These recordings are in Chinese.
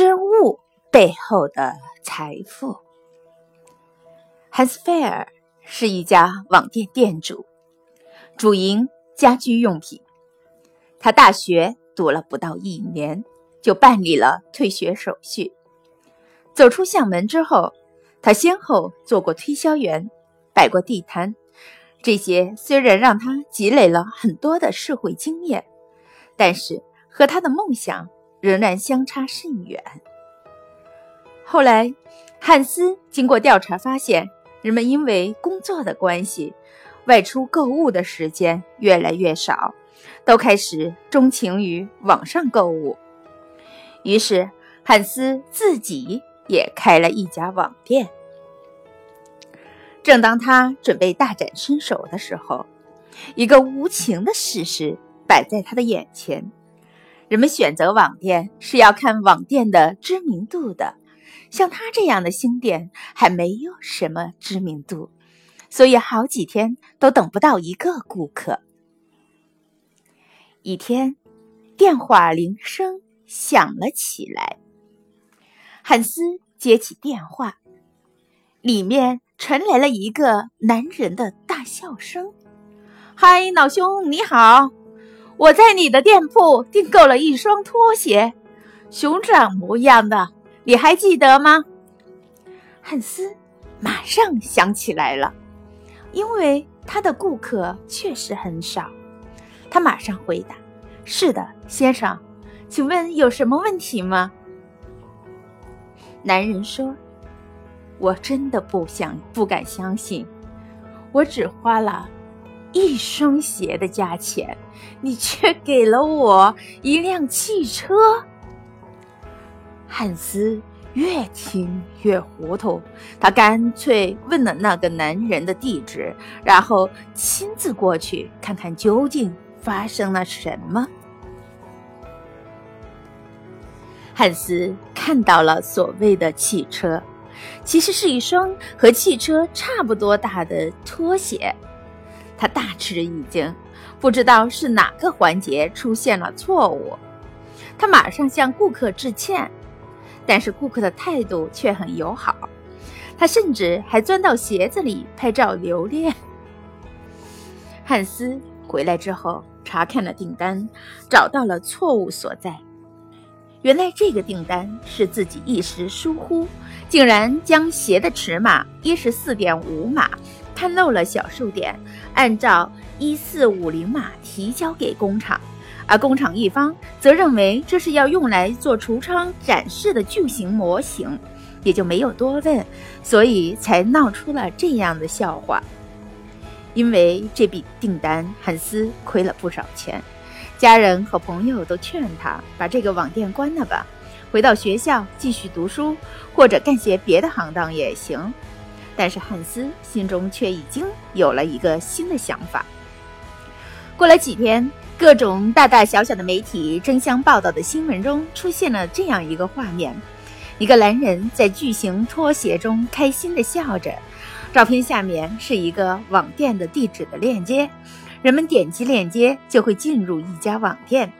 失误背后的财富。汉斯菲尔是一家网店店主，主营家居用品。他大学读了不到一年，就办理了退学手续。走出校门之后，他先后做过推销员，摆过地摊。这些虽然让他积累了很多的社会经验，但是和他的梦想。仍然相差甚远。后来，汉斯经过调查发现，人们因为工作的关系，外出购物的时间越来越少，都开始钟情于网上购物。于是，汉斯自己也开了一家网店。正当他准备大展身手的时候，一个无情的事实摆在他的眼前。人们选择网店是要看网店的知名度的，像他这样的新店还没有什么知名度，所以好几天都等不到一个顾客。一天，电话铃声响了起来，汉斯接起电话，里面传来了一个男人的大笑声：“嗨，老兄，你好。”我在你的店铺订购了一双拖鞋，熊掌模样的，你还记得吗？汉斯马上想起来了，因为他的顾客确实很少。他马上回答：“是的，先生，请问有什么问题吗？”男人说：“我真的不想，不敢相信，我只花了。”一双鞋的价钱，你 却给了我一辆汽车。汉斯越听越糊涂，他干脆问了那个男人的地址，然后亲自过去看看究竟发生了什么。汉斯看到了所谓的汽车，其实是一双和汽车差不多大的拖鞋。他大吃一惊，不知道是哪个环节出现了错误。他马上向顾客致歉，但是顾客的态度却很友好。他甚至还钻到鞋子里拍照留念。汉斯回来之后查看了订单，找到了错误所在。原来这个订单是自己一时疏忽，竟然将鞋的尺码一十四点五码。看漏了小数点，按照一四五零码提交给工厂，而工厂一方则认为这是要用来做橱窗展示的巨型模型，也就没有多问，所以才闹出了这样的笑话。因为这笔订单，汉斯亏了不少钱，家人和朋友都劝他把这个网店关了吧，回到学校继续读书，或者干些别的行当也行。但是汉斯心中却已经有了一个新的想法。过了几天，各种大大小小的媒体争相报道的新闻中出现了这样一个画面：一个男人在巨型拖鞋中开心地笑着。照片下面是一个网店的地址的链接，人们点击链接就会进入一家网店，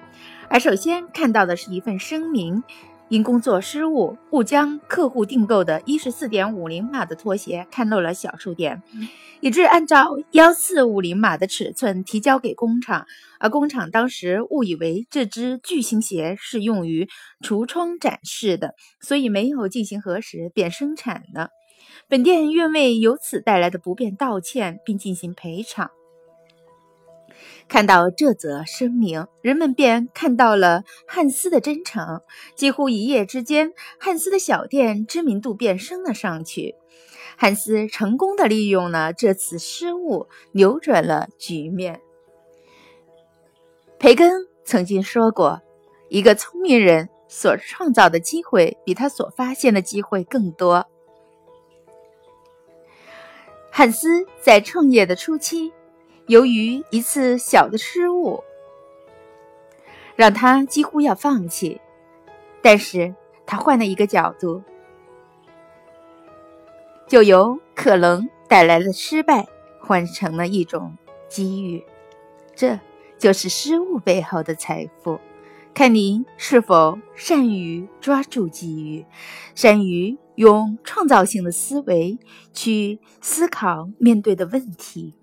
而首先看到的是一份声明。因工作失误，误将客户订购的一十四点五零码的拖鞋看漏了小数点，以致按照幺四五零码的尺寸提交给工厂，而工厂当时误以为这只巨型鞋是用于橱窗展示的，所以没有进行核实便生产了。本店愿为由此带来的不便道歉，并进行赔偿。看到这则声明，人们便看到了汉斯的真诚。几乎一夜之间，汉斯的小店知名度便升了上去。汉斯成功的利用了这次失误，扭转了局面。培根曾经说过：“一个聪明人所创造的机会，比他所发现的机会更多。”汉斯在创业的初期。由于一次小的失误，让他几乎要放弃，但是他换了一个角度，就由可能带来的失败换成了一种机遇，这就是失误背后的财富。看你是否善于抓住机遇，善于用创造性的思维去思考面对的问题。